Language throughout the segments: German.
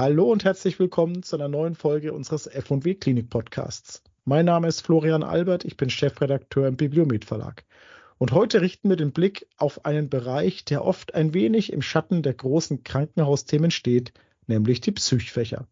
Hallo und herzlich willkommen zu einer neuen Folge unseres F&W Klinik Podcasts. Mein Name ist Florian Albert, ich bin Chefredakteur im Bibliomet Verlag. Und heute richten wir den Blick auf einen Bereich, der oft ein wenig im Schatten der großen Krankenhausthemen steht, nämlich die Psychfächer.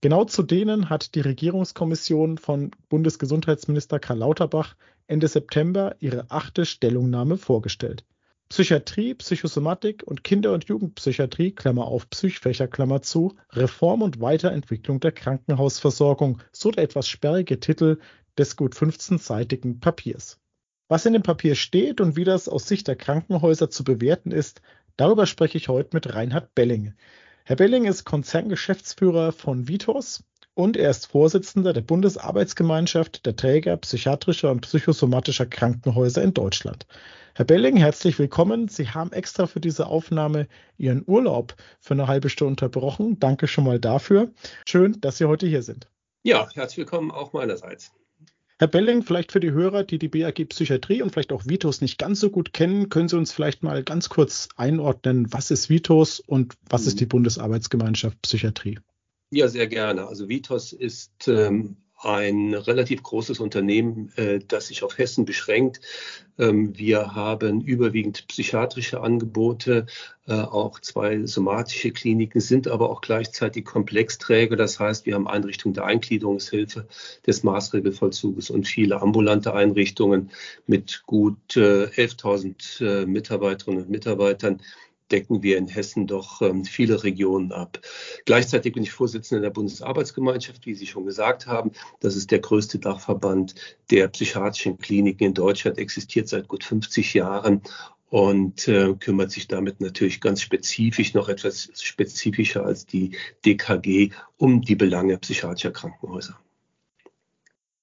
Genau zu denen hat die Regierungskommission von Bundesgesundheitsminister Karl Lauterbach Ende September ihre achte Stellungnahme vorgestellt. Psychiatrie, Psychosomatik und Kinder- und Jugendpsychiatrie Klammer auf Psychfächer Klammer zu, Reform und Weiterentwicklung der Krankenhausversorgung, so der etwas sperrige Titel des gut 15-seitigen Papiers. Was in dem Papier steht und wie das aus Sicht der Krankenhäuser zu bewerten ist, darüber spreche ich heute mit Reinhard Belling. Herr Belling ist Konzerngeschäftsführer von Vitos und er ist Vorsitzender der Bundesarbeitsgemeinschaft der Träger psychiatrischer und psychosomatischer Krankenhäuser in Deutschland. Herr Belling, herzlich willkommen. Sie haben extra für diese Aufnahme Ihren Urlaub für eine halbe Stunde unterbrochen. Danke schon mal dafür. Schön, dass Sie heute hier sind. Ja, herzlich willkommen auch meinerseits. Herr Belling, vielleicht für die Hörer, die die BAG Psychiatrie und vielleicht auch Vitos nicht ganz so gut kennen, können Sie uns vielleicht mal ganz kurz einordnen, was ist Vitos und was ist die Bundesarbeitsgemeinschaft Psychiatrie? Ja, sehr gerne. Also Vitos ist ähm, ein relativ großes Unternehmen, äh, das sich auf Hessen beschränkt. Ähm, wir haben überwiegend psychiatrische Angebote, äh, auch zwei somatische Kliniken, sind aber auch gleichzeitig Komplexträger. Das heißt, wir haben Einrichtungen der Eingliederungshilfe, des Maßregelvollzuges und viele ambulante Einrichtungen mit gut äh, 11.000 Mitarbeiterinnen und Mitarbeitern decken wir in Hessen doch ähm, viele Regionen ab. Gleichzeitig bin ich Vorsitzender der Bundesarbeitsgemeinschaft, wie Sie schon gesagt haben. Das ist der größte Dachverband der psychiatrischen Kliniken in Deutschland, existiert seit gut 50 Jahren und äh, kümmert sich damit natürlich ganz spezifisch, noch etwas spezifischer als die DKG, um die Belange psychiatrischer Krankenhäuser.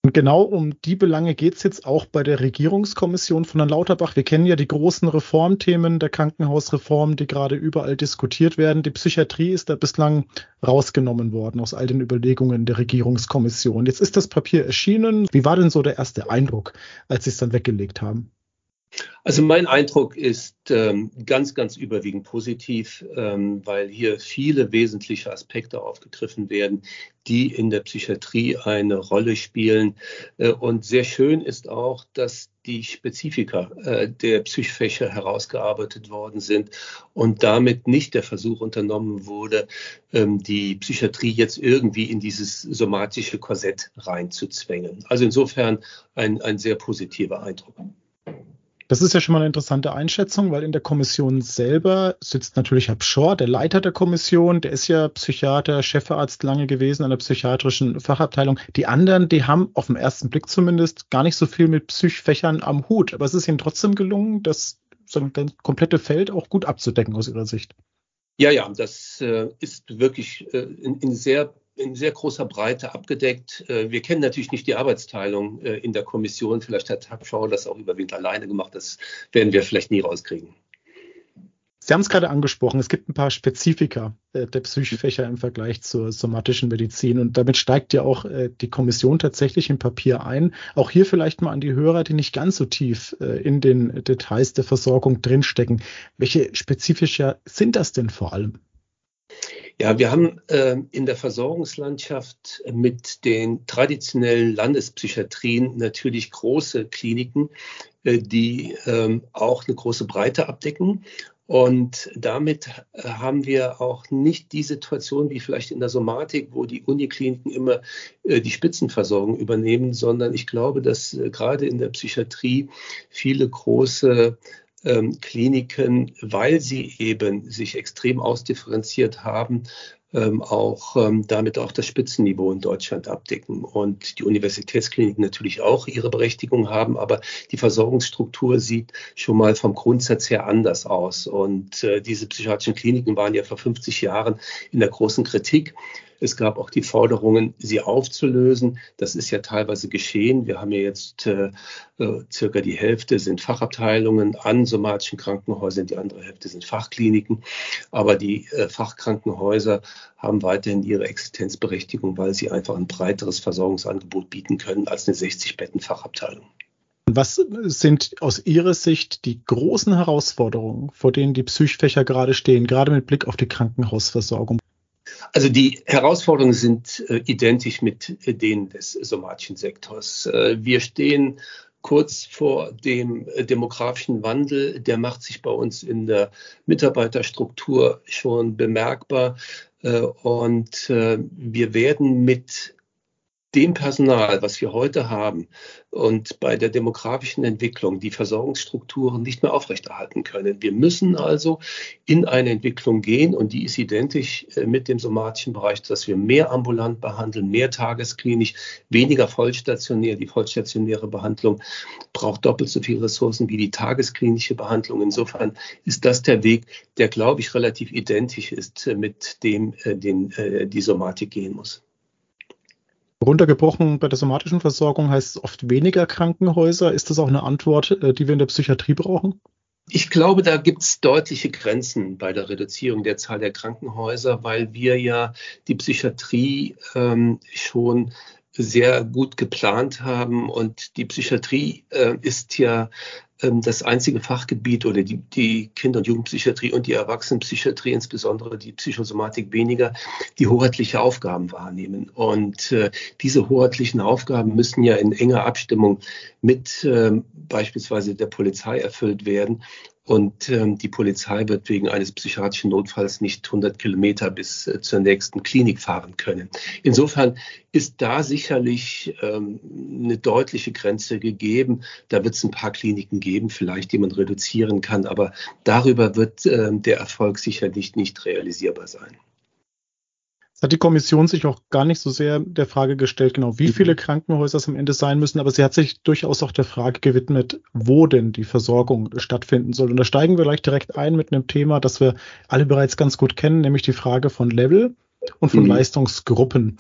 Und genau um die Belange geht es jetzt auch bei der Regierungskommission von Herrn Lauterbach. Wir kennen ja die großen Reformthemen der Krankenhausreform, die gerade überall diskutiert werden. Die Psychiatrie ist da bislang rausgenommen worden aus all den Überlegungen der Regierungskommission. Jetzt ist das Papier erschienen. Wie war denn so der erste Eindruck, als Sie es dann weggelegt haben? Also mein Eindruck ist ähm, ganz, ganz überwiegend positiv, ähm, weil hier viele wesentliche Aspekte aufgegriffen werden, die in der Psychiatrie eine Rolle spielen. Äh, und sehr schön ist auch, dass die Spezifika äh, der Psychfächer herausgearbeitet worden sind und damit nicht der Versuch unternommen wurde, ähm, die Psychiatrie jetzt irgendwie in dieses somatische Korsett reinzuzwängen. Also insofern ein, ein sehr positiver Eindruck. Das ist ja schon mal eine interessante Einschätzung, weil in der Kommission selber sitzt natürlich Herr Pschor, der Leiter der Kommission, der ist ja Psychiater, Chefarzt lange gewesen an der psychiatrischen Fachabteilung. Die anderen, die haben auf den ersten Blick zumindest gar nicht so viel mit Psychfächern am Hut, aber es ist ihnen trotzdem gelungen, das, ein komplette Feld auch gut abzudecken aus ihrer Sicht. Ja, ja, das äh, ist wirklich äh, in, in sehr in sehr großer Breite abgedeckt. Äh, wir kennen natürlich nicht die Arbeitsteilung äh, in der Kommission. Vielleicht hat Habschauer das auch überwiegend alleine gemacht. Das werden wir vielleicht nie rauskriegen. Sie haben es gerade angesprochen, es gibt ein paar Spezifika äh, der Psychfächer im Vergleich zur somatischen Medizin und damit steigt ja auch die Kommission tatsächlich im Papier ein. Auch hier vielleicht mal an die Hörer, die nicht ganz so tief in den Details der Versorgung drinstecken. Welche Spezifika sind das denn vor allem? Ja, wir haben äh, in der Versorgungslandschaft mit den traditionellen Landespsychiatrien natürlich große Kliniken, äh, die äh, auch eine große Breite abdecken. Und damit äh, haben wir auch nicht die Situation wie vielleicht in der Somatik, wo die Unikliniken immer äh, die Spitzenversorgung übernehmen, sondern ich glaube, dass äh, gerade in der Psychiatrie viele große Kliniken, weil sie eben sich extrem ausdifferenziert haben, ähm, auch ähm, damit auch das Spitzenniveau in Deutschland abdecken und die Universitätskliniken natürlich auch ihre Berechtigung haben, aber die Versorgungsstruktur sieht schon mal vom Grundsatz her anders aus und äh, diese psychiatrischen Kliniken waren ja vor 50 Jahren in der großen Kritik. Es gab auch die Forderungen, sie aufzulösen. Das ist ja teilweise geschehen. Wir haben ja jetzt äh, äh, circa die Hälfte sind Fachabteilungen an somatischen Krankenhäusern, die andere Hälfte sind Fachkliniken. Aber die äh, Fachkrankenhäuser haben weiterhin ihre Existenzberechtigung, weil sie einfach ein breiteres Versorgungsangebot bieten können als eine 60-Betten-Fachabteilung. Was sind aus Ihrer Sicht die großen Herausforderungen, vor denen die Psychfächer gerade stehen, gerade mit Blick auf die Krankenhausversorgung? Also die Herausforderungen sind äh, identisch mit äh, denen des somatischen Sektors. Äh, wir stehen kurz vor dem demografischen Wandel. Der macht sich bei uns in der Mitarbeiterstruktur schon bemerkbar. Äh, und äh, wir werden mit dem Personal, was wir heute haben und bei der demografischen Entwicklung die Versorgungsstrukturen nicht mehr aufrechterhalten können. Wir müssen also in eine Entwicklung gehen und die ist identisch äh, mit dem somatischen Bereich, dass wir mehr ambulant behandeln, mehr tagesklinisch, weniger vollstationär. Die vollstationäre Behandlung braucht doppelt so viele Ressourcen wie die tagesklinische Behandlung. Insofern ist das der Weg, der, glaube ich, relativ identisch ist äh, mit dem, äh, den die Somatik gehen muss. Runtergebrochen bei der somatischen Versorgung heißt es oft weniger Krankenhäuser. Ist das auch eine Antwort, äh, die wir in der Psychiatrie brauchen? Ich glaube, da gibt es deutliche Grenzen bei der Reduzierung der Zahl der Krankenhäuser, weil wir ja die Psychiatrie ähm, schon sehr gut geplant haben. Und die Psychiatrie äh, ist ja ähm, das einzige Fachgebiet oder die, die Kinder- und Jugendpsychiatrie und die Erwachsenenpsychiatrie, insbesondere die Psychosomatik weniger, die hoheitliche Aufgaben wahrnehmen. Und äh, diese hoheitlichen Aufgaben müssen ja in enger Abstimmung mit äh, beispielsweise der Polizei erfüllt werden. Und ähm, die Polizei wird wegen eines psychiatrischen Notfalls nicht 100 Kilometer bis äh, zur nächsten Klinik fahren können. Insofern ist da sicherlich ähm, eine deutliche Grenze gegeben. Da wird es ein paar Kliniken geben, vielleicht, die man reduzieren kann, aber darüber wird ähm, der Erfolg sicherlich nicht realisierbar sein hat die Kommission sich auch gar nicht so sehr der Frage gestellt, genau wie mhm. viele Krankenhäuser es am Ende sein müssen, aber sie hat sich durchaus auch der Frage gewidmet, wo denn die Versorgung stattfinden soll. Und da steigen wir gleich direkt ein mit einem Thema, das wir alle bereits ganz gut kennen, nämlich die Frage von Level und von mhm. Leistungsgruppen.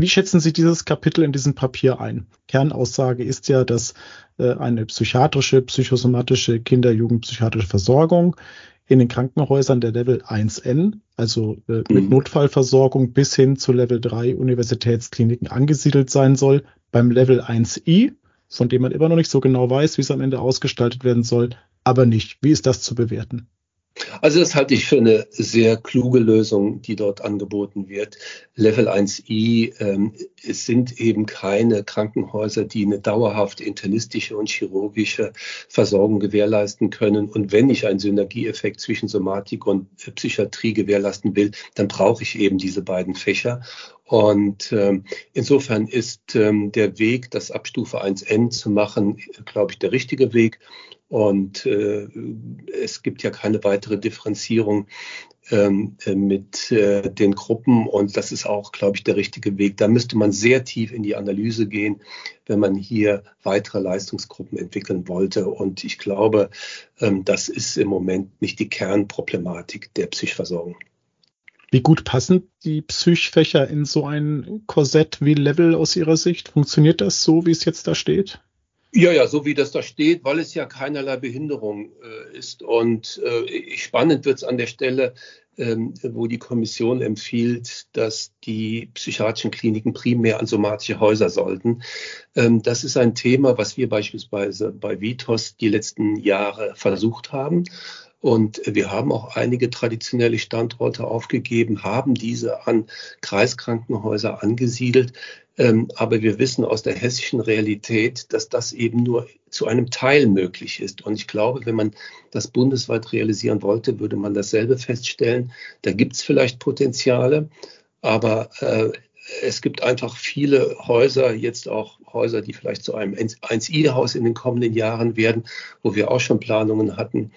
Wie schätzen Sie dieses Kapitel in diesem Papier ein? Kernaussage ist ja, dass äh, eine psychiatrische, psychosomatische Kinder-Jugendpsychiatrische Versorgung in den Krankenhäusern der Level 1N, also äh, mit mhm. Notfallversorgung bis hin zu Level 3 Universitätskliniken angesiedelt sein soll. Beim Level 1I, von dem man immer noch nicht so genau weiß, wie es am Ende ausgestaltet werden soll, aber nicht. Wie ist das zu bewerten? Also das halte ich für eine sehr kluge Lösung, die dort angeboten wird. Level 1i, ähm, es sind eben keine Krankenhäuser, die eine dauerhafte internistische und chirurgische Versorgung gewährleisten können. Und wenn ich einen Synergieeffekt zwischen Somatik und Psychiatrie gewährleisten will, dann brauche ich eben diese beiden Fächer. Und ähm, insofern ist ähm, der Weg, das ab Stufe 1n zu machen, glaube ich, der richtige Weg. Und äh, es gibt ja keine weitere Differenzierung ähm, äh, mit äh, den Gruppen. Und das ist auch, glaube ich, der richtige Weg. Da müsste man sehr tief in die Analyse gehen, wenn man hier weitere Leistungsgruppen entwickeln wollte. Und ich glaube, ähm, das ist im Moment nicht die Kernproblematik der Psychversorgung. Wie gut passen die Psychfächer in so ein Korsett wie Level aus Ihrer Sicht? Funktioniert das so, wie es jetzt da steht? Ja, ja, so wie das da steht, weil es ja keinerlei Behinderung äh, ist. Und äh, spannend wird es an der Stelle, ähm, wo die Kommission empfiehlt, dass die psychiatrischen Kliniken primär an somatische Häuser sollten. Ähm, das ist ein Thema, was wir beispielsweise bei Vitos die letzten Jahre versucht haben. Und wir haben auch einige traditionelle Standorte aufgegeben, haben diese an Kreiskrankenhäuser angesiedelt. Ähm, aber wir wissen aus der hessischen Realität, dass das eben nur zu einem Teil möglich ist. Und ich glaube, wenn man das bundesweit realisieren wollte, würde man dasselbe feststellen. Da gibt es vielleicht Potenziale, aber äh, es gibt einfach viele Häuser, jetzt auch Häuser, die vielleicht zu einem 1I-Haus in den kommenden Jahren werden, wo wir auch schon Planungen hatten,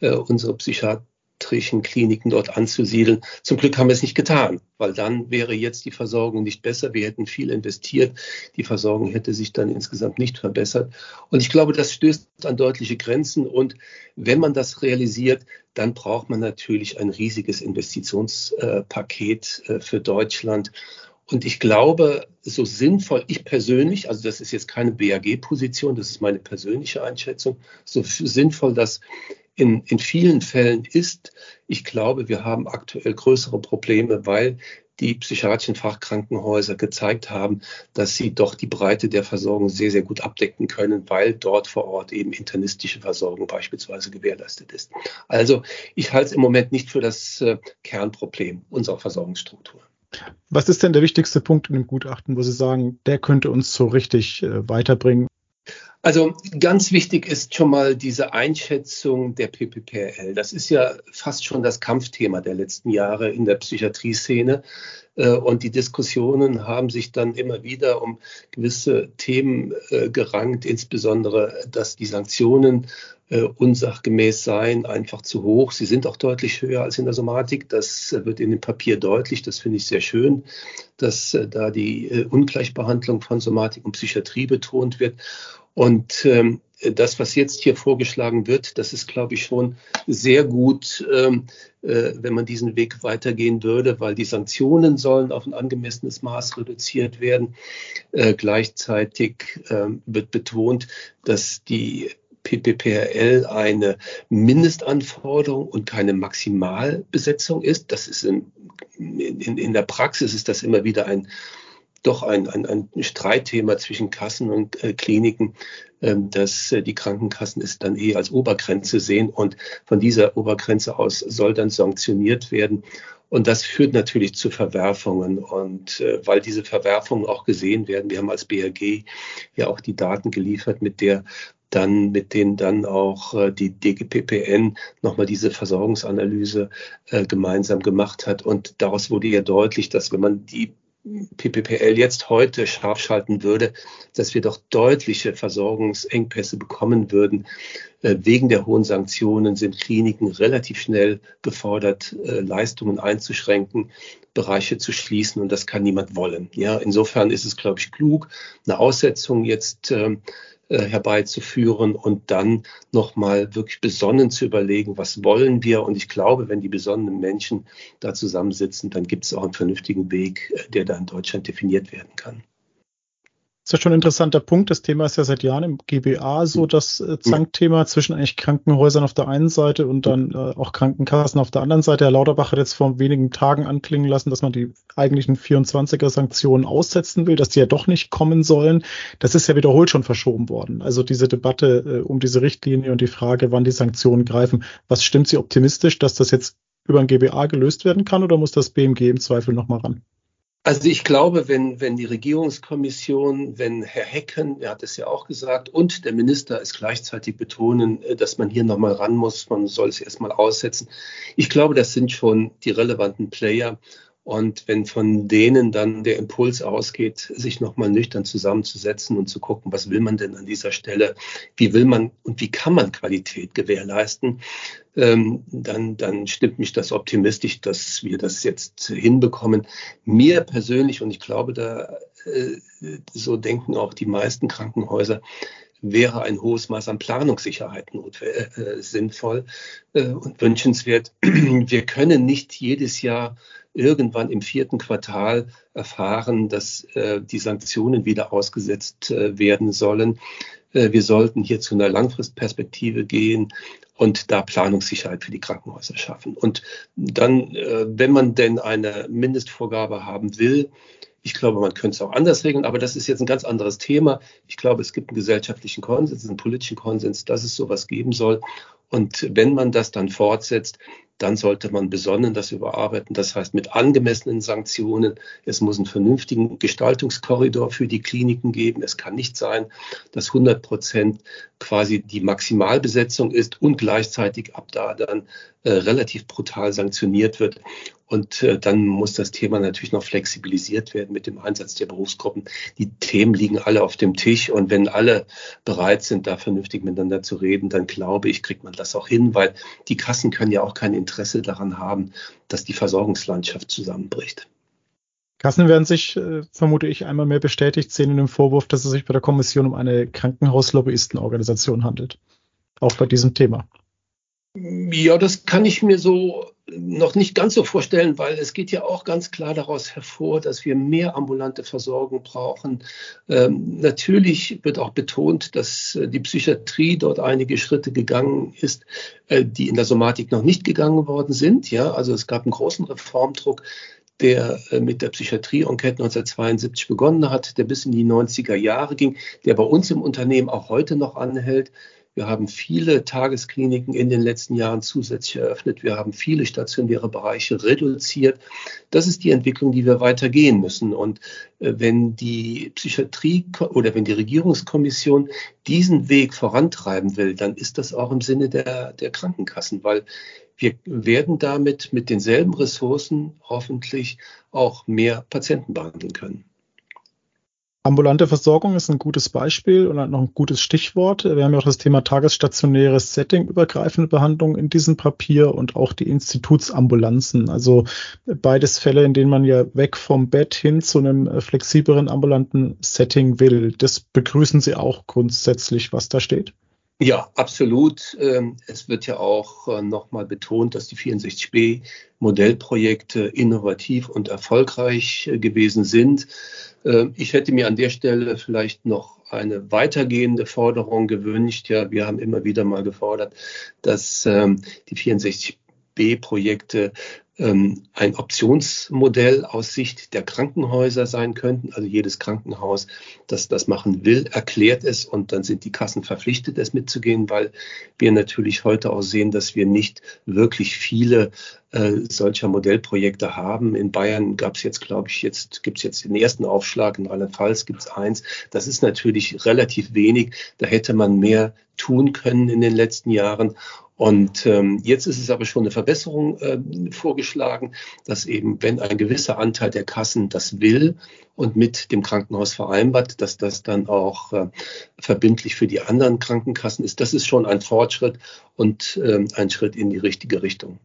äh, unsere Psychiater psychiatrischen Kliniken dort anzusiedeln. Zum Glück haben wir es nicht getan, weil dann wäre jetzt die Versorgung nicht besser. Wir hätten viel investiert. Die Versorgung hätte sich dann insgesamt nicht verbessert. Und ich glaube, das stößt an deutliche Grenzen. Und wenn man das realisiert, dann braucht man natürlich ein riesiges Investitionspaket äh, für Deutschland. Und ich glaube, so sinnvoll, ich persönlich, also das ist jetzt keine BAG-Position, das ist meine persönliche Einschätzung, so sinnvoll das in, in vielen Fällen ist, ich glaube, wir haben aktuell größere Probleme, weil die psychiatrischen Fachkrankenhäuser gezeigt haben, dass sie doch die Breite der Versorgung sehr, sehr gut abdecken können, weil dort vor Ort eben internistische Versorgung beispielsweise gewährleistet ist. Also ich halte es im Moment nicht für das äh, Kernproblem unserer Versorgungsstruktur. Was ist denn der wichtigste Punkt in dem Gutachten, wo Sie sagen, der könnte uns so richtig äh, weiterbringen? Also ganz wichtig ist schon mal diese Einschätzung der PPPL. Das ist ja fast schon das Kampfthema der letzten Jahre in der Psychiatrieszene. Äh, und die Diskussionen haben sich dann immer wieder um gewisse Themen äh, gerankt, insbesondere, dass die Sanktionen äh, unsachgemäß seien, einfach zu hoch. Sie sind auch deutlich höher als in der Somatik. Das wird in dem Papier deutlich. Das finde ich sehr schön, dass da die Ungleichbehandlung von Somatik und Psychiatrie betont wird. Und ähm, das, was jetzt hier vorgeschlagen wird, das ist, glaube ich, schon sehr gut, ähm, äh, wenn man diesen Weg weitergehen würde, weil die Sanktionen sollen auf ein angemessenes Maß reduziert werden. Äh, gleichzeitig äh, wird betont, dass die PPPRL eine Mindestanforderung und keine Maximalbesetzung ist. Das ist in, in, in der Praxis ist das immer wieder ein doch ein, ein, ein Streitthema zwischen Kassen und äh, Kliniken, ähm, dass äh, die Krankenkassen es dann eh als Obergrenze sehen und von dieser Obergrenze aus soll dann sanktioniert werden. Und das führt natürlich zu Verwerfungen. Und äh, weil diese Verwerfungen auch gesehen werden, wir haben als BRG ja auch die Daten geliefert, mit der dann, mit denen dann auch äh, die DGPPN nochmal diese Versorgungsanalyse äh, gemeinsam gemacht hat. Und daraus wurde ja deutlich, dass wenn man die PPPL jetzt heute scharf schalten würde, dass wir doch deutliche Versorgungsengpässe bekommen würden. Äh, wegen der hohen Sanktionen sind Kliniken relativ schnell gefordert, äh, Leistungen einzuschränken, Bereiche zu schließen und das kann niemand wollen. Ja, insofern ist es, glaube ich, klug, eine Aussetzung jetzt ähm, äh, herbeizuführen und dann nochmal wirklich besonnen zu überlegen, was wollen wir. Und ich glaube, wenn die besonnenen Menschen da zusammensitzen, dann gibt es auch einen vernünftigen Weg, äh, der da in Deutschland definiert werden kann. Das ist ja schon ein interessanter Punkt. Das Thema ist ja seit Jahren im GBA so das äh, Zankthema zwischen eigentlich Krankenhäusern auf der einen Seite und dann äh, auch Krankenkassen auf der anderen Seite. Herr Lauterbach hat jetzt vor wenigen Tagen anklingen lassen, dass man die eigentlichen 24er Sanktionen aussetzen will, dass die ja doch nicht kommen sollen. Das ist ja wiederholt schon verschoben worden. Also diese Debatte äh, um diese Richtlinie und die Frage, wann die Sanktionen greifen. Was stimmt Sie optimistisch, dass das jetzt über ein GBA gelöst werden kann oder muss das BMG im Zweifel nochmal ran? Also ich glaube, wenn, wenn die Regierungskommission, wenn Herr Hecken, er hat es ja auch gesagt, und der Minister es gleichzeitig betonen, äh, dass man hier nochmal ran muss, man soll es erstmal aussetzen. Ich glaube, das sind schon die relevanten Player. Und wenn von denen dann der Impuls ausgeht, sich nochmal nüchtern zusammenzusetzen und zu gucken, was will man denn an dieser Stelle, wie will man und wie kann man Qualität gewährleisten, ähm, dann, dann stimmt mich das optimistisch, dass wir das jetzt hinbekommen. Mir persönlich, und ich glaube, da äh, so denken auch die meisten Krankenhäuser, wäre ein hohes Maß an Planungssicherheit äh, sinnvoll äh, und wünschenswert. Wir können nicht jedes Jahr irgendwann im vierten Quartal erfahren, dass äh, die Sanktionen wieder ausgesetzt äh, werden sollen. Äh, wir sollten hier zu einer Langfristperspektive gehen und da Planungssicherheit für die Krankenhäuser schaffen. Und dann, äh, wenn man denn eine Mindestvorgabe haben will, ich glaube, man könnte es auch anders regeln, aber das ist jetzt ein ganz anderes Thema. Ich glaube, es gibt einen gesellschaftlichen Konsens, einen politischen Konsens, dass es sowas geben soll. Und wenn man das dann fortsetzt, dann sollte man besonnen das überarbeiten. Das heißt mit angemessenen Sanktionen. Es muss einen vernünftigen Gestaltungskorridor für die Kliniken geben. Es kann nicht sein, dass 100 Prozent quasi die Maximalbesetzung ist und gleichzeitig ab da dann äh, relativ brutal sanktioniert wird. Und äh, dann muss das Thema natürlich noch flexibilisiert werden mit dem Einsatz der Berufsgruppen. Die Themen liegen alle auf dem Tisch und wenn alle bereit sind, da vernünftig miteinander zu reden, dann glaube ich, kriegt man das auch hin, weil die Kassen können ja auch kein Interesse daran haben, dass die Versorgungslandschaft zusammenbricht. Kassen werden sich, äh, vermute ich, einmal mehr bestätigt sehen in dem Vorwurf, dass es sich bei der Kommission um eine Krankenhauslobbyistenorganisation handelt. Auch bei diesem Thema. Ja, das kann ich mir so noch nicht ganz so vorstellen, weil es geht ja auch ganz klar daraus hervor, dass wir mehr ambulante Versorgung brauchen. Ähm, natürlich wird auch betont, dass äh, die Psychiatrie dort einige Schritte gegangen ist, äh, die in der Somatik noch nicht gegangen worden sind. Ja, also es gab einen großen Reformdruck der äh, mit der Psychiatrie-Enquete 1972 begonnen hat, der bis in die 90er Jahre ging, der bei uns im Unternehmen auch heute noch anhält. Wir haben viele Tageskliniken in den letzten Jahren zusätzlich eröffnet. Wir haben viele stationäre Bereiche reduziert. Das ist die Entwicklung, die wir weitergehen müssen. Und äh, wenn die Psychiatrie oder wenn die Regierungskommission diesen Weg vorantreiben will, dann ist das auch im Sinne der, der Krankenkassen, weil wir werden damit mit denselben Ressourcen hoffentlich auch mehr Patienten behandeln können. Ambulante Versorgung ist ein gutes Beispiel und noch ein gutes Stichwort. Wir haben ja auch das Thema tagesstationäres Setting, übergreifende Behandlung in diesem Papier und auch die Institutsambulanzen. Also beides Fälle, in denen man ja weg vom Bett hin zu einem flexibleren ambulanten Setting will. Das begrüßen Sie auch grundsätzlich, was da steht? Ja, absolut. Ähm, es wird ja auch äh, nochmal betont, dass die 64b Modellprojekte innovativ und erfolgreich äh, gewesen sind. Ähm, ich hätte mir an der Stelle vielleicht noch eine weitergehende Forderung gewünscht. Ja, wir haben immer wieder mal gefordert, dass ähm, die 64B B-Projekte ähm, ein Optionsmodell aus Sicht der Krankenhäuser sein könnten. Also jedes Krankenhaus, das das machen will, erklärt es und dann sind die Kassen verpflichtet, es mitzugehen, weil wir natürlich heute auch sehen, dass wir nicht wirklich viele äh, solcher Modellprojekte haben. In Bayern gab es jetzt, glaube ich, jetzt gibt es jetzt den ersten Aufschlag, in Rheinland-Pfalz gibt es eins. Das ist natürlich relativ wenig. Da hätte man mehr tun können in den letzten Jahren. Und ähm, jetzt ist es aber schon eine Verbesserung äh, vorgeschlagen, dass eben, wenn ein gewisser Anteil der Kassen das will und mit dem Krankenhaus vereinbart, dass das dann auch äh, verbindlich für die anderen Krankenkassen ist. Das ist schon ein Fortschritt und ähm, ein Schritt in die richtige Richtung.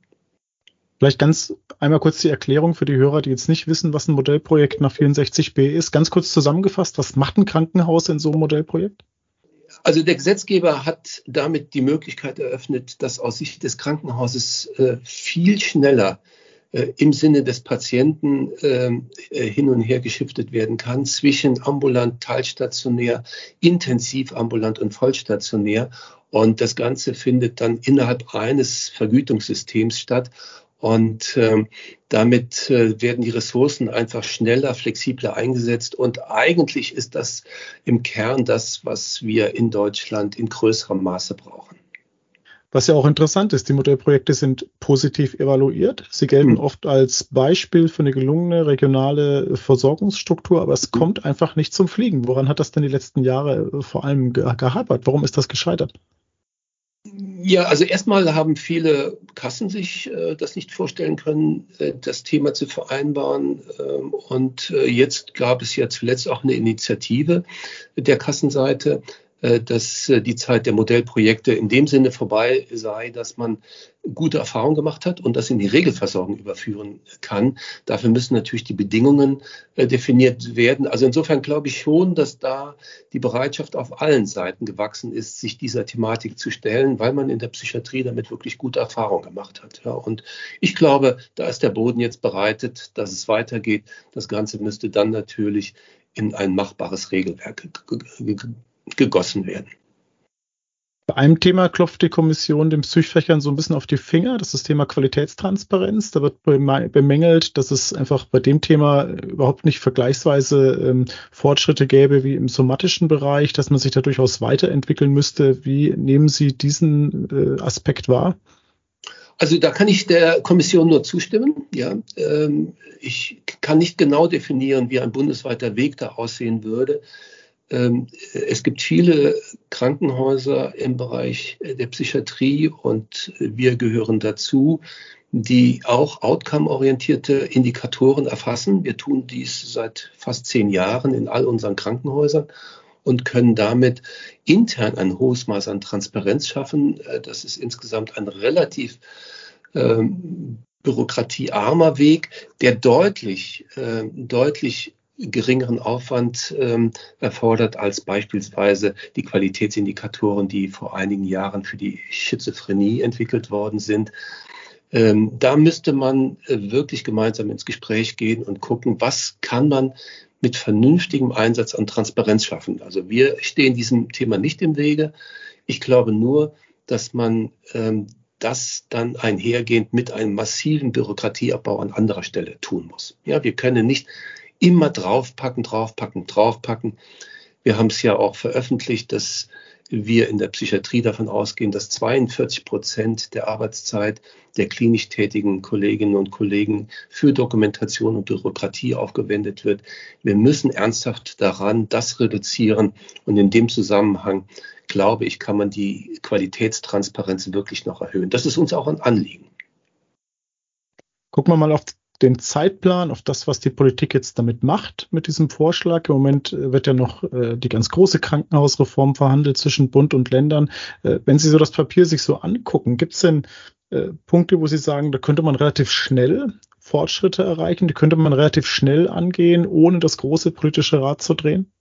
Vielleicht ganz einmal kurz die Erklärung für die Hörer, die jetzt nicht wissen, was ein Modellprojekt nach 64b ist. Ganz kurz zusammengefasst, was macht ein Krankenhaus in so einem Modellprojekt? Also der Gesetzgeber hat damit die Möglichkeit eröffnet, dass aus Sicht des Krankenhauses äh, viel schneller äh, im Sinne des Patienten äh, hin und her geschiftet werden kann zwischen ambulant, teilstationär, intensiv ambulant und vollstationär. Und das Ganze findet dann innerhalb eines Vergütungssystems statt. Und ähm, damit äh, werden die Ressourcen einfach schneller, flexibler eingesetzt. Und eigentlich ist das im Kern das, was wir in Deutschland in größerem Maße brauchen. Was ja auch interessant ist, die Modellprojekte sind positiv evaluiert. Sie gelten hm. oft als Beispiel für eine gelungene regionale Versorgungsstruktur, aber es hm. kommt einfach nicht zum Fliegen. Woran hat das denn die letzten Jahre äh, vor allem gehapert? Warum ist das gescheitert? Ja, also erstmal haben viele Kassen sich äh, das nicht vorstellen können, äh, das Thema zu vereinbaren. Ähm, und äh, jetzt gab es ja zuletzt auch eine Initiative der Kassenseite, dass äh, die Zeit der Modellprojekte in dem Sinne vorbei sei, dass man gute Erfahrungen gemacht hat und das in die Regelversorgung überführen kann. Dafür müssen natürlich die Bedingungen äh, definiert werden. Also insofern glaube ich schon, dass da die Bereitschaft auf allen Seiten gewachsen ist, sich dieser Thematik zu stellen, weil man in der Psychiatrie damit wirklich gute Erfahrungen gemacht hat. Ja, und ich glaube, da ist der Boden jetzt bereitet, dass es weitergeht. Das Ganze müsste dann natürlich in ein machbares Regelwerk gegossen werden. Bei einem Thema klopft die Kommission den Psychfächern so ein bisschen auf die Finger. Das ist das Thema Qualitätstransparenz. Da wird bemängelt, dass es einfach bei dem Thema überhaupt nicht vergleichsweise ähm, Fortschritte gäbe wie im somatischen Bereich, dass man sich da durchaus weiterentwickeln müsste. Wie nehmen Sie diesen äh, Aspekt wahr? Also da kann ich der Kommission nur zustimmen. Ja, ähm, ich kann nicht genau definieren, wie ein bundesweiter Weg da aussehen würde. Ähm, es gibt viele Krankenhäuser im Bereich der Psychiatrie und wir gehören dazu, die auch outcome-orientierte Indikatoren erfassen. Wir tun dies seit fast zehn Jahren in all unseren Krankenhäusern und können damit intern ein hohes Maß an Transparenz schaffen. Äh, das ist insgesamt ein relativ ähm, bürokratiearmer Weg, der deutlich, äh, deutlich geringeren Aufwand ähm, erfordert als beispielsweise die Qualitätsindikatoren, die vor einigen Jahren für die Schizophrenie entwickelt worden sind. Ähm, da müsste man äh, wirklich gemeinsam ins Gespräch gehen und gucken, was kann man mit vernünftigem Einsatz an Transparenz schaffen. Also wir stehen diesem Thema nicht im Wege. Ich glaube nur, dass man ähm, das dann einhergehend mit einem massiven Bürokratieabbau an anderer Stelle tun muss. Ja, wir können nicht immer draufpacken, draufpacken, draufpacken. Wir haben es ja auch veröffentlicht, dass wir in der Psychiatrie davon ausgehen, dass 42 Prozent der Arbeitszeit der klinisch tätigen Kolleginnen und Kollegen für Dokumentation und Bürokratie aufgewendet wird. Wir müssen ernsthaft daran das reduzieren und in dem Zusammenhang glaube ich, kann man die Qualitätstransparenz wirklich noch erhöhen. Das ist uns auch ein Anliegen. Gucken wir mal auf den Zeitplan, auf das, was die Politik jetzt damit macht, mit diesem Vorschlag. Im Moment äh, wird ja noch äh, die ganz große Krankenhausreform verhandelt zwischen Bund und Ländern. Äh, wenn Sie so das Papier sich so angucken, gibt es denn äh, Punkte, wo Sie sagen, da könnte man relativ schnell Fortschritte erreichen, die könnte man relativ schnell angehen, ohne das große politische Rad zu drehen?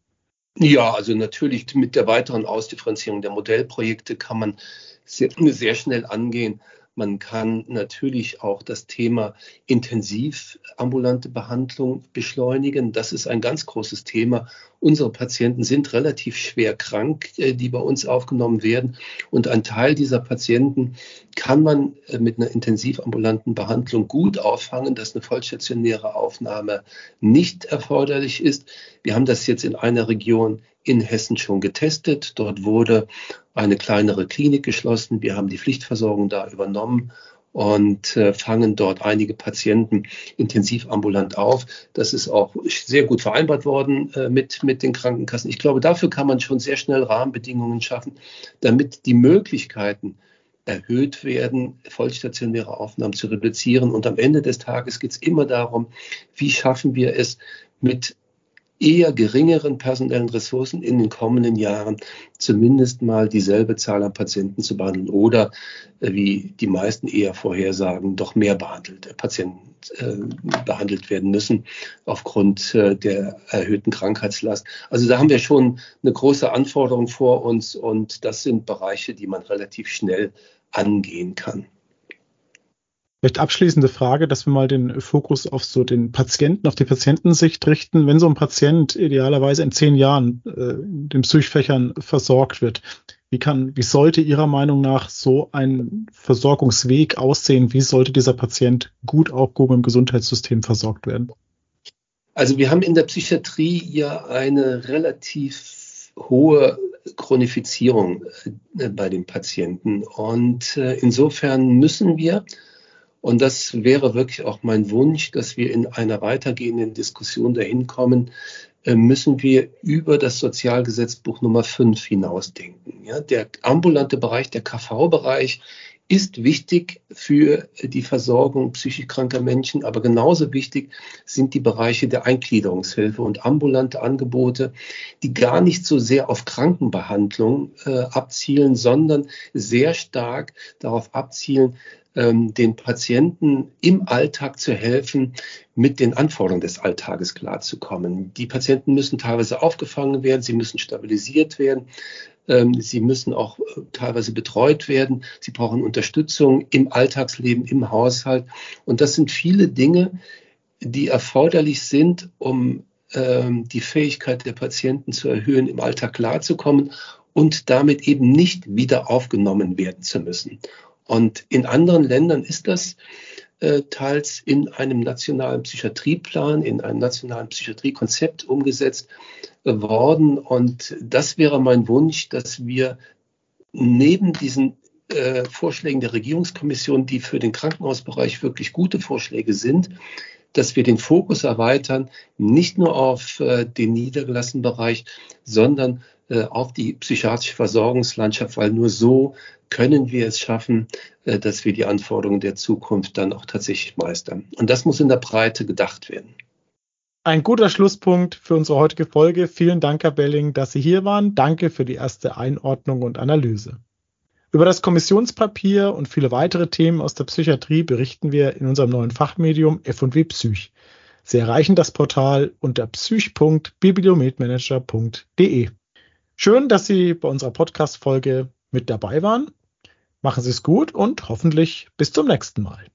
Ja, also natürlich mit der weiteren Ausdifferenzierung der Modellprojekte kann man sehr, sehr schnell angehen. Man kann natürlich auch das Thema intensiv ambulante Behandlung beschleunigen. Das ist ein ganz großes Thema. Unsere Patienten sind relativ schwer krank, äh, die bei uns aufgenommen werden. Und ein Teil dieser Patienten kann man äh, mit einer intensivambulanten Behandlung gut auffangen, dass eine vollstationäre Aufnahme nicht erforderlich ist. Wir haben das jetzt in einer Region in Hessen schon getestet. Dort wurde eine kleinere Klinik geschlossen. Wir haben die Pflichtversorgung da übernommen und äh, fangen dort einige Patienten intensiv ambulant auf. Das ist auch sehr gut vereinbart worden äh, mit, mit den Krankenkassen. Ich glaube, dafür kann man schon sehr schnell Rahmenbedingungen schaffen, damit die Möglichkeiten erhöht werden, vollstationäre Aufnahmen zu reduzieren. Und am Ende des Tages geht es immer darum, wie schaffen wir es mit eher geringeren personellen Ressourcen in den kommenden Jahren zumindest mal dieselbe Zahl an Patienten zu behandeln oder äh, wie die meisten eher vorhersagen, doch mehr behandelte Patienten äh, behandelt werden müssen aufgrund äh, der erhöhten Krankheitslast. Also da haben wir schon eine große Anforderung vor uns und das sind Bereiche, die man relativ schnell angehen kann. Vielleicht abschließende Frage, dass wir mal den Fokus auf so den Patienten, auf die Patientensicht richten. Wenn so ein Patient idealerweise in zehn Jahren äh, in den Psychfächern versorgt wird, wie kann, wie sollte Ihrer Meinung nach so ein Versorgungsweg aussehen? Wie sollte dieser Patient gut aufgehoben im Gesundheitssystem versorgt werden? Also wir haben in der Psychiatrie ja eine relativ hohe Chronifizierung äh, bei den Patienten. Und äh, insofern müssen wir und das wäre wirklich auch mein Wunsch, dass wir in einer weitergehenden Diskussion dahin kommen, äh, müssen wir über das Sozialgesetzbuch Nummer 5 hinausdenken. Ja, der ambulante Bereich, der KV-Bereich ist wichtig für die Versorgung psychisch kranker Menschen, aber genauso wichtig sind die Bereiche der Eingliederungshilfe und ambulante Angebote, die gar nicht so sehr auf Krankenbehandlung äh, abzielen, sondern sehr stark darauf abzielen, ähm, den Patienten im Alltag zu helfen, mit den Anforderungen des Alltages klarzukommen. Die Patienten müssen teilweise aufgefangen werden, sie müssen stabilisiert werden, sie müssen auch äh, teilweise betreut werden, sie brauchen Unterstützung im Alltagsleben, im Haushalt. Und das sind viele Dinge, die erforderlich sind, um ähm, die Fähigkeit der Patienten zu erhöhen, im Alltag klarzukommen und damit eben nicht wieder aufgenommen werden zu müssen. Und in anderen Ländern ist das äh, teils in einem nationalen Psychiatrieplan, in einem nationalen Psychiatriekonzept umgesetzt worden. Und das wäre mein Wunsch, dass wir neben diesen äh, Vorschlägen der Regierungskommission, die für den Krankenhausbereich wirklich gute Vorschläge sind, dass wir den Fokus erweitern, nicht nur auf äh, den niedergelassenen Bereich, sondern äh, auf die psychiatrische Versorgungslandschaft, weil nur so können wir es schaffen, äh, dass wir die Anforderungen der Zukunft dann auch tatsächlich meistern. Und das muss in der Breite gedacht werden. Ein guter Schlusspunkt für unsere heutige Folge. Vielen Dank, Herr Belling, dass Sie hier waren. Danke für die erste Einordnung und Analyse. Über das Kommissionspapier und viele weitere Themen aus der Psychiatrie berichten wir in unserem neuen Fachmedium F&W Psych. Sie erreichen das Portal unter psych.bibliometmanager.de. Schön, dass Sie bei unserer Podcast-Folge mit dabei waren. Machen Sie es gut und hoffentlich bis zum nächsten Mal.